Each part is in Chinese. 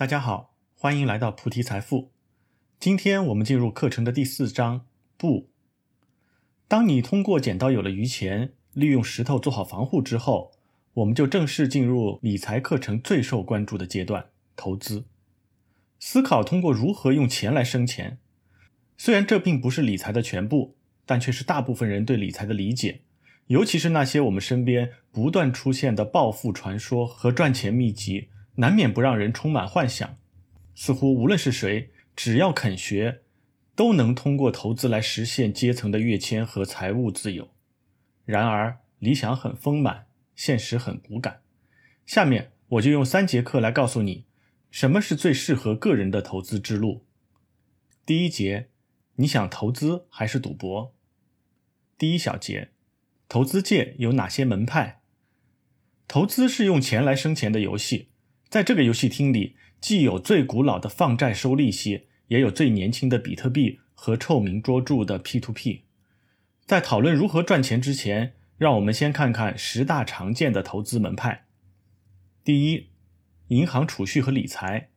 大家好，欢迎来到菩提财富。今天我们进入课程的第四章。不，当你通过捡到有了余钱，利用石头做好防护之后，我们就正式进入理财课程最受关注的阶段——投资。思考通过如何用钱来生钱。虽然这并不是理财的全部，但却是大部分人对理财的理解。尤其是那些我们身边不断出现的暴富传说和赚钱秘籍。难免不让人充满幻想，似乎无论是谁，只要肯学，都能通过投资来实现阶层的跃迁和财务自由。然而，理想很丰满，现实很骨感。下面我就用三节课来告诉你，什么是最适合个人的投资之路。第一节，你想投资还是赌博？第一小节，投资界有哪些门派？投资是用钱来生钱的游戏。在这个游戏厅里，既有最古老的放债收利息，也有最年轻的比特币和臭名卓著的 P2P。在讨论如何赚钱之前，让我们先看看十大常见的投资门派。第一，银行储蓄和理财，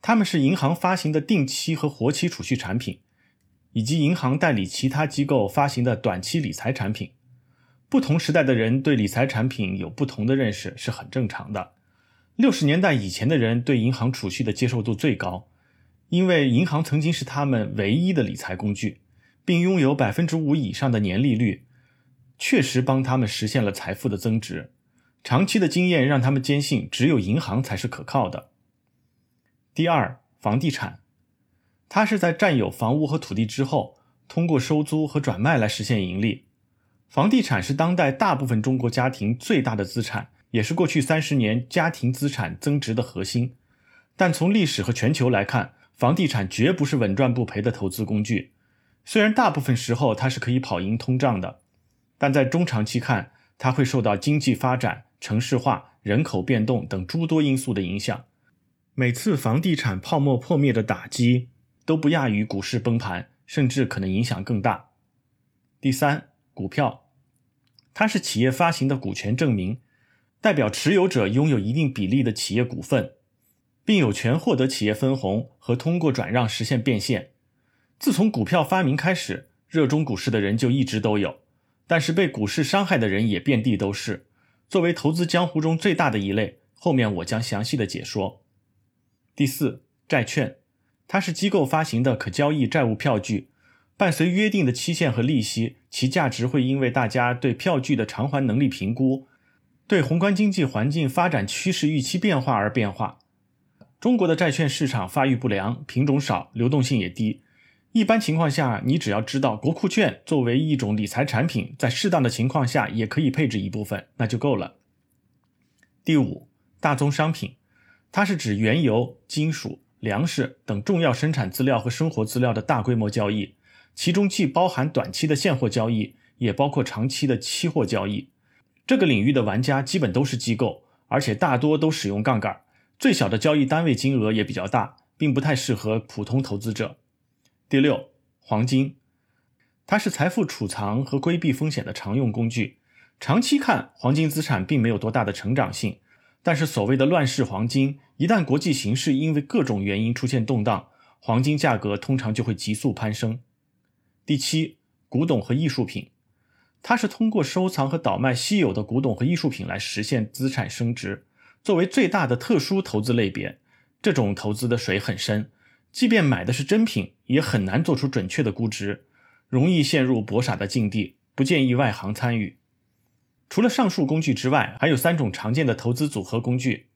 他们是银行发行的定期和活期储蓄产品，以及银行代理其他机构发行的短期理财产品。不同时代的人对理财产品有不同的认识是很正常的。六十年代以前的人对银行储蓄的接受度最高，因为银行曾经是他们唯一的理财工具，并拥有百分之五以上的年利率，确实帮他们实现了财富的增值。长期的经验让他们坚信，只有银行才是可靠的。第二，房地产，它是在占有房屋和土地之后，通过收租和转卖来实现盈利。房地产是当代大部分中国家庭最大的资产。也是过去三十年家庭资产增值的核心，但从历史和全球来看，房地产绝不是稳赚不赔的投资工具。虽然大部分时候它是可以跑赢通胀的，但在中长期看，它会受到经济发展、城市化、人口变动等诸多因素的影响。每次房地产泡沫破灭的打击都不亚于股市崩盘，甚至可能影响更大。第三，股票，它是企业发行的股权证明。代表持有者拥有一定比例的企业股份，并有权获得企业分红和通过转让实现变现。自从股票发明开始，热衷股市的人就一直都有，但是被股市伤害的人也遍地都是。作为投资江湖中最大的一类，后面我将详细的解说。第四，债券，它是机构发行的可交易债务票据，伴随约定的期限和利息，其价值会因为大家对票据的偿还能力评估。对宏观经济环境发展趋势预期变化而变化。中国的债券市场发育不良，品种少，流动性也低。一般情况下，你只要知道国库券作为一种理财产品，在适当的情况下也可以配置一部分，那就够了。第五，大宗商品，它是指原油、金属、粮食等重要生产资料和生活资料的大规模交易，其中既包含短期的现货交易，也包括长期的期货交易。这个领域的玩家基本都是机构，而且大多都使用杠杆，最小的交易单位金额也比较大，并不太适合普通投资者。第六，黄金，它是财富储藏和规避风险的常用工具。长期看，黄金资产并没有多大的成长性，但是所谓的乱世黄金，一旦国际形势因为各种原因出现动荡，黄金价格通常就会急速攀升。第七，古董和艺术品。它是通过收藏和倒卖稀有的古董和艺术品来实现资产升值。作为最大的特殊投资类别，这种投资的水很深，即便买的是真品，也很难做出准确的估值，容易陷入博傻的境地，不建议外行参与。除了上述工具之外，还有三种常见的投资组合工具。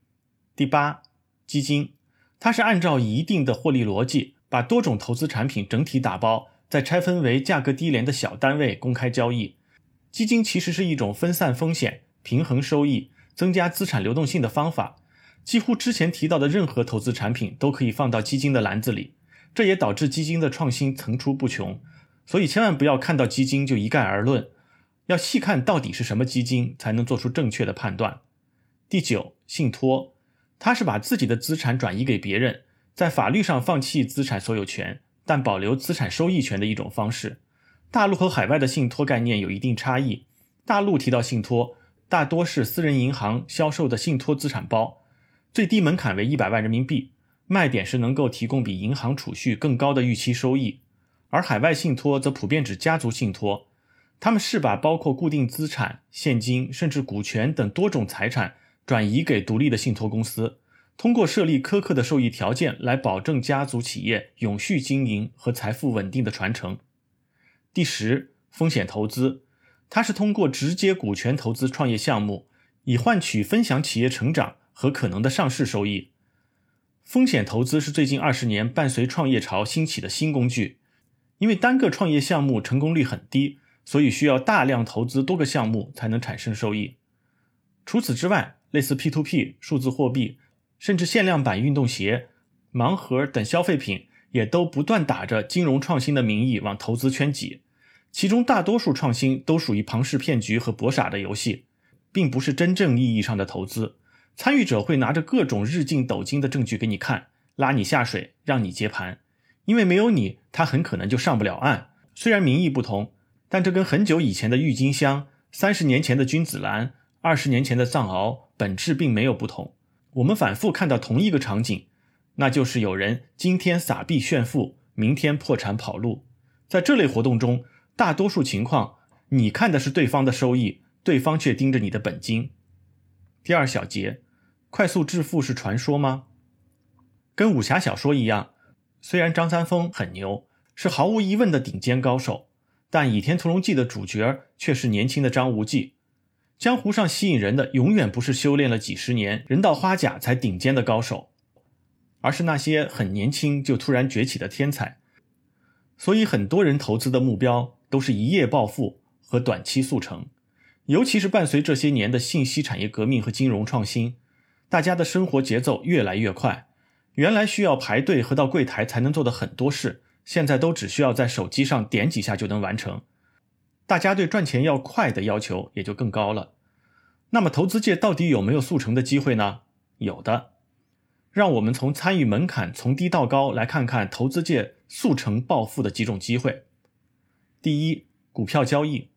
第八，基金，它是按照一定的获利逻辑，把多种投资产品整体打包，再拆分为价格低廉的小单位公开交易。基金其实是一种分散风险、平衡收益、增加资产流动性的方法。几乎之前提到的任何投资产品都可以放到基金的篮子里，这也导致基金的创新层出不穷。所以千万不要看到基金就一概而论，要细看到底是什么基金，才能做出正确的判断。第九，信托，它是把自己的资产转移给别人，在法律上放弃资产所有权，但保留资产收益权的一种方式。大陆和海外的信托概念有一定差异。大陆提到信托，大多是私人银行销售的信托资产包，最低门槛为一百万人民币，卖点是能够提供比银行储蓄更高的预期收益，而海外信托则普遍指家族信托，他们是把包括固定资产、现金甚至股权等多种财产转移给独立的信托公司，通过设立苛刻的受益条件来保证家族企业永续经营和财富稳定的传承。第十，风险投资，它是通过直接股权投资创业项目，以换取分享企业成长和可能的上市收益。风险投资是最近二十年伴随创业潮兴起的新工具，因为单个创业项目成功率很低，所以需要大量投资多个项目才能产生收益。除此之外，类似 P2P、数字货币，甚至限量版运动鞋、盲盒等消费品，也都不断打着金融创新的名义往投资圈挤。其中大多数创新都属于庞氏骗局和博傻的游戏，并不是真正意义上的投资。参与者会拿着各种日进斗金的证据给你看，拉你下水，让你接盘。因为没有你，他很可能就上不了岸。虽然名义不同，但这跟很久以前的郁金香、三十年前的君子兰、二十年前的藏獒本质并没有不同。我们反复看到同一个场景，那就是有人今天撒币炫富，明天破产跑路。在这类活动中，大多数情况，你看的是对方的收益，对方却盯着你的本金。第二小节。快速致富是传说吗？跟武侠小说一样，虽然张三丰很牛，是毫无疑问的顶尖高手，但《倚天屠龙记》的主角却是年轻的张无忌。江湖上吸引人的永远不是修炼了几十年、人到花甲才顶尖的高手，而是那些很年轻就突然崛起的天才。所以，很多人投资的目标都是一夜暴富和短期速成，尤其是伴随这些年的信息产业革命和金融创新。大家的生活节奏越来越快，原来需要排队和到柜台才能做的很多事，现在都只需要在手机上点几下就能完成。大家对赚钱要快的要求也就更高了。那么，投资界到底有没有速成的机会呢？有的。让我们从参与门槛从低到高来看看投资界速成暴富的几种机会。第一，股票交易。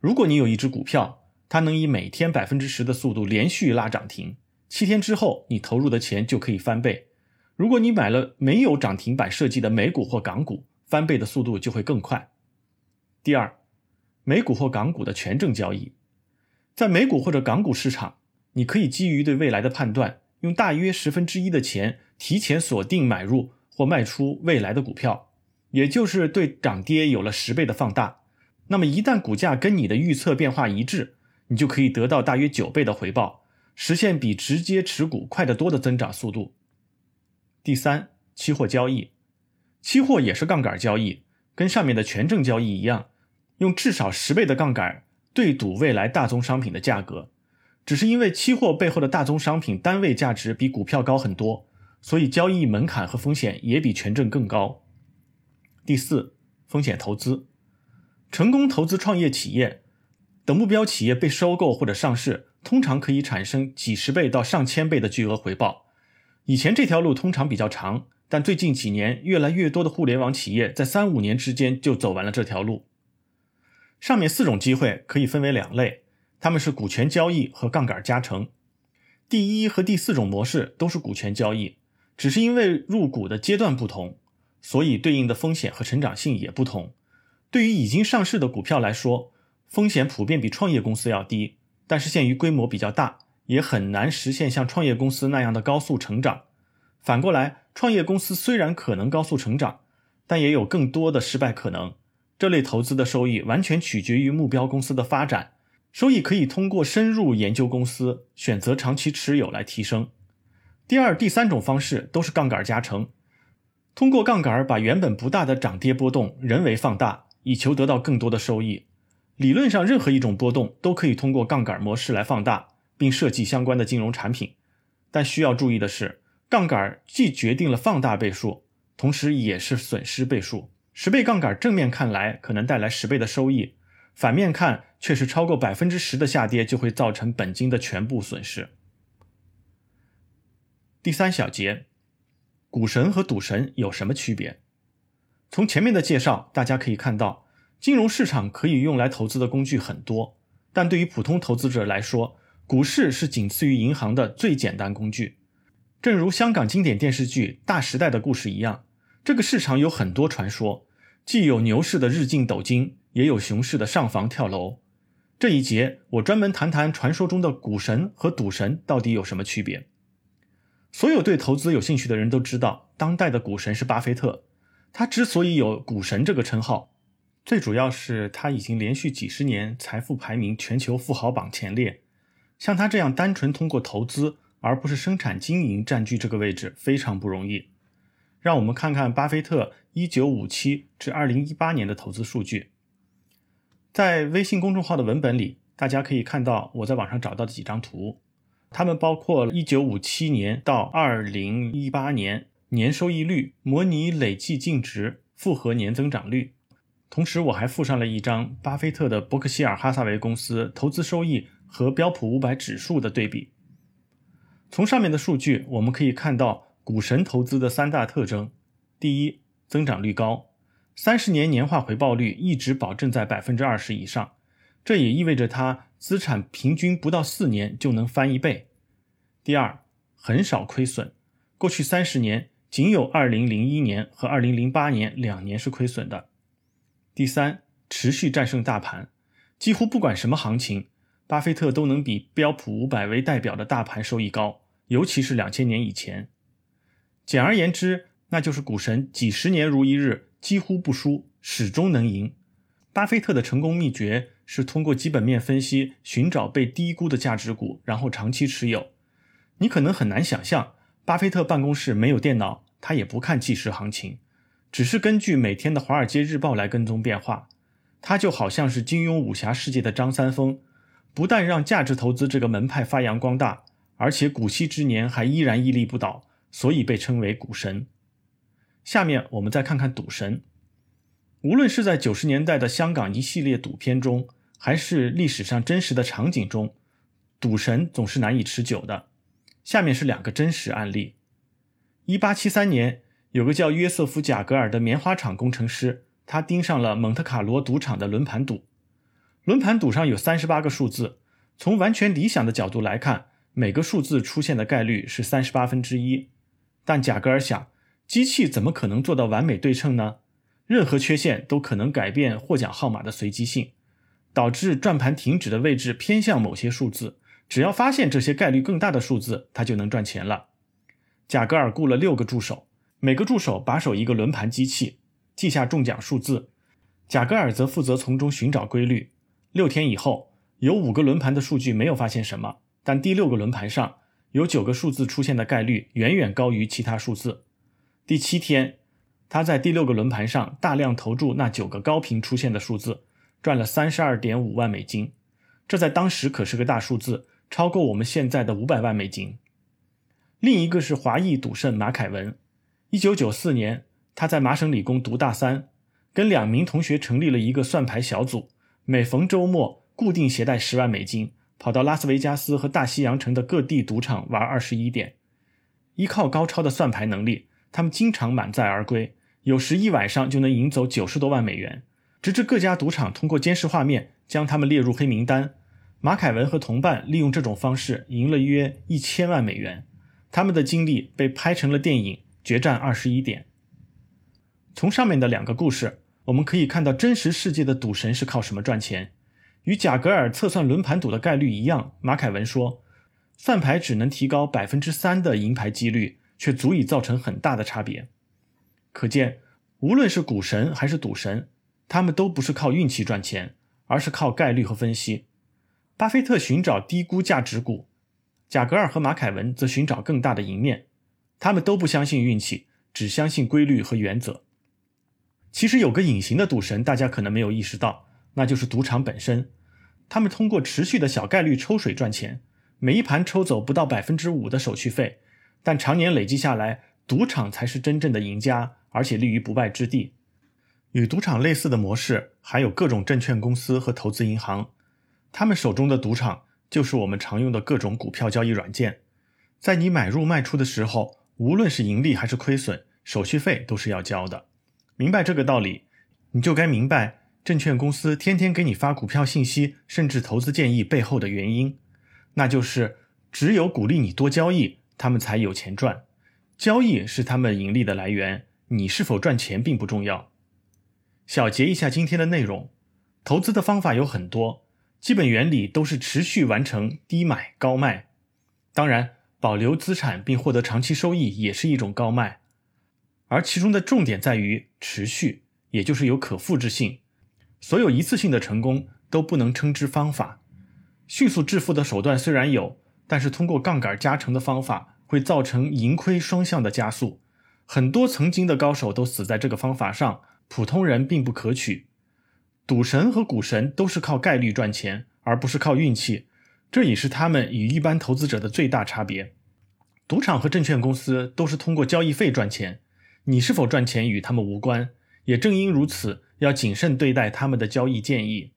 如果你有一只股票，它能以每天百分之十的速度连续拉涨停。七天之后，你投入的钱就可以翻倍。如果你买了没有涨停板设计的美股或港股，翻倍的速度就会更快。第二，美股或港股的权证交易，在美股或者港股市场，你可以基于对未来的判断，用大约十分之一的钱提前锁定买入或卖出未来的股票，也就是对涨跌有了十倍的放大。那么一旦股价跟你的预测变化一致，你就可以得到大约九倍的回报。实现比直接持股快得多的增长速度。第三，期货交易，期货也是杠杆交易，跟上面的权证交易一样，用至少十倍的杠杆对赌未来大宗商品的价格。只是因为期货背后的大宗商品单位价值比股票高很多，所以交易门槛和风险也比权证更高。第四，风险投资，成功投资创业企业，等目标企业被收购或者上市。通常可以产生几十倍到上千倍的巨额回报。以前这条路通常比较长，但最近几年，越来越多的互联网企业在三五年之间就走完了这条路。上面四种机会可以分为两类，他们是股权交易和杠杆加成。第一和第四种模式都是股权交易，只是因为入股的阶段不同，所以对应的风险和成长性也不同。对于已经上市的股票来说，风险普遍比创业公司要低。但是限于规模比较大，也很难实现像创业公司那样的高速成长。反过来，创业公司虽然可能高速成长，但也有更多的失败可能。这类投资的收益完全取决于目标公司的发展，收益可以通过深入研究公司、选择长期持有来提升。第二、第三种方式都是杠杆加成，通过杠杆把原本不大的涨跌波动人为放大，以求得到更多的收益。理论上，任何一种波动都可以通过杠杆模式来放大，并设计相关的金融产品。但需要注意的是，杠杆既决定了放大倍数，同时也是损失倍数。十倍杠杆正面看来可能带来十倍的收益，反面看却是超过百分之十的下跌就会造成本金的全部损失。第三小节，股神和赌神有什么区别？从前面的介绍，大家可以看到。金融市场可以用来投资的工具很多，但对于普通投资者来说，股市是仅次于银行的最简单工具。正如香港经典电视剧《大时代》的故事一样，这个市场有很多传说，既有牛市的日进斗金，也有熊市的上房跳楼。这一节我专门谈谈传说中的股神和赌神到底有什么区别。所有对投资有兴趣的人都知道，当代的股神是巴菲特。他之所以有股神这个称号，最主要是他已经连续几十年财富排名全球富豪榜前列。像他这样单纯通过投资而不是生产经营占据这个位置非常不容易。让我们看看巴菲特1957至2018年的投资数据。在微信公众号的文本里，大家可以看到我在网上找到的几张图，它们包括1957年到2018年。年收益率、模拟累计净值、复合年增长率。同时，我还附上了一张巴菲特的伯克希尔哈撒韦公司投资收益和标普五百指数的对比。从上面的数据，我们可以看到股神投资的三大特征：第一，增长率高，三十年年化回报率一直保证在百分之二十以上，这也意味着他资产平均不到四年就能翻一倍；第二，很少亏损，过去三十年。仅有2001年和2008年两年是亏损的。第三，持续战胜大盘，几乎不管什么行情，巴菲特都能比标普五百为代表的大盘收益高，尤其是两千年以前。简而言之，那就是股神几十年如一日，几乎不输，始终能赢。巴菲特的成功秘诀是通过基本面分析，寻找被低估的价值股，然后长期持有。你可能很难想象。巴菲特办公室没有电脑，他也不看即时行情，只是根据每天的《华尔街日报》来跟踪变化。他就好像是金庸武侠世界的张三丰，不但让价值投资这个门派发扬光大，而且古稀之年还依然屹立不倒，所以被称为股神。下面我们再看看赌神。无论是在九十年代的香港一系列赌片中，还是历史上真实的场景中，赌神总是难以持久的。下面是两个真实案例。一八七三年，有个叫约瑟夫·贾格尔的棉花厂工程师，他盯上了蒙特卡罗赌场的轮盘赌。轮盘赌上有三十八个数字，从完全理想的角度来看，每个数字出现的概率是三十八分之一。但贾格尔想，机器怎么可能做到完美对称呢？任何缺陷都可能改变获奖号码的随机性，导致转盘停止的位置偏向某些数字。只要发现这些概率更大的数字，他就能赚钱了。贾格尔雇了六个助手，每个助手把守一个轮盘机器，记下中奖数字。贾格尔则负责从中寻找规律。六天以后，有五个轮盘的数据没有发现什么，但第六个轮盘上有九个数字出现的概率远远高于其他数字。第七天，他在第六个轮盘上大量投注那九个高频出现的数字，赚了三十二点五万美金。这在当时可是个大数字。超过我们现在的五百万美金。另一个是华裔赌圣马凯文，一九九四年，他在麻省理工读大三，跟两名同学成立了一个算牌小组，每逢周末固定携带十万美金，跑到拉斯维加斯和大西洋城的各地赌场玩二十一点。依靠高超的算牌能力，他们经常满载而归，有时一晚上就能赢走九十多万美元。直至各家赌场通过监视画面将他们列入黑名单。马凯文和同伴利用这种方式赢了约一千万美元，他们的经历被拍成了电影《决战二十一点》。从上面的两个故事，我们可以看到真实世界的赌神是靠什么赚钱。与贾格尔测算轮盘赌的概率一样，马凯文说，算牌只能提高百分之三的赢牌几率，却足以造成很大的差别。可见，无论是股神还是赌神，他们都不是靠运气赚钱，而是靠概率和分析。巴菲特寻找低估价值股，贾格尔和马凯文则寻找更大的赢面。他们都不相信运气，只相信规律和原则。其实有个隐形的赌神，大家可能没有意识到，那就是赌场本身。他们通过持续的小概率抽水赚钱，每一盘抽走不到百分之五的手续费，但常年累积下来，赌场才是真正的赢家，而且立于不败之地。与赌场类似的模式，还有各种证券公司和投资银行。他们手中的赌场就是我们常用的各种股票交易软件，在你买入卖出的时候，无论是盈利还是亏损，手续费都是要交的。明白这个道理，你就该明白证券公司天天给你发股票信息，甚至投资建议背后的原因，那就是只有鼓励你多交易，他们才有钱赚。交易是他们盈利的来源，你是否赚钱并不重要。小结一下今天的内容：投资的方法有很多，基本原理都是持续完成低买高卖。当然，保留资产并获得长期收益也是一种高卖，而其中的重点在于持续，也就是有可复制性。所有一次性的成功都不能称之方法。迅速致富的手段虽然有，但是通过杠杆加成的方法会造成盈亏双向的加速。很多曾经的高手都死在这个方法上。普通人并不可取，赌神和股神都是靠概率赚钱，而不是靠运气，这也是他们与一般投资者的最大差别。赌场和证券公司都是通过交易费赚钱，你是否赚钱与他们无关。也正因如此，要谨慎对待他们的交易建议。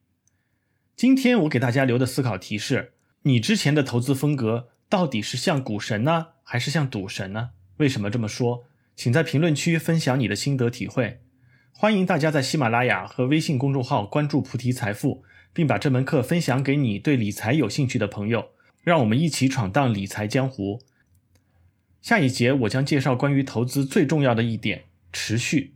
今天我给大家留的思考提示：你之前的投资风格到底是像股神呢，还是像赌神呢？为什么这么说？请在评论区分享你的心得体会。欢迎大家在喜马拉雅和微信公众号关注菩提财富，并把这门课分享给你对理财有兴趣的朋友，让我们一起闯荡理财江湖。下一节我将介绍关于投资最重要的一点——持续。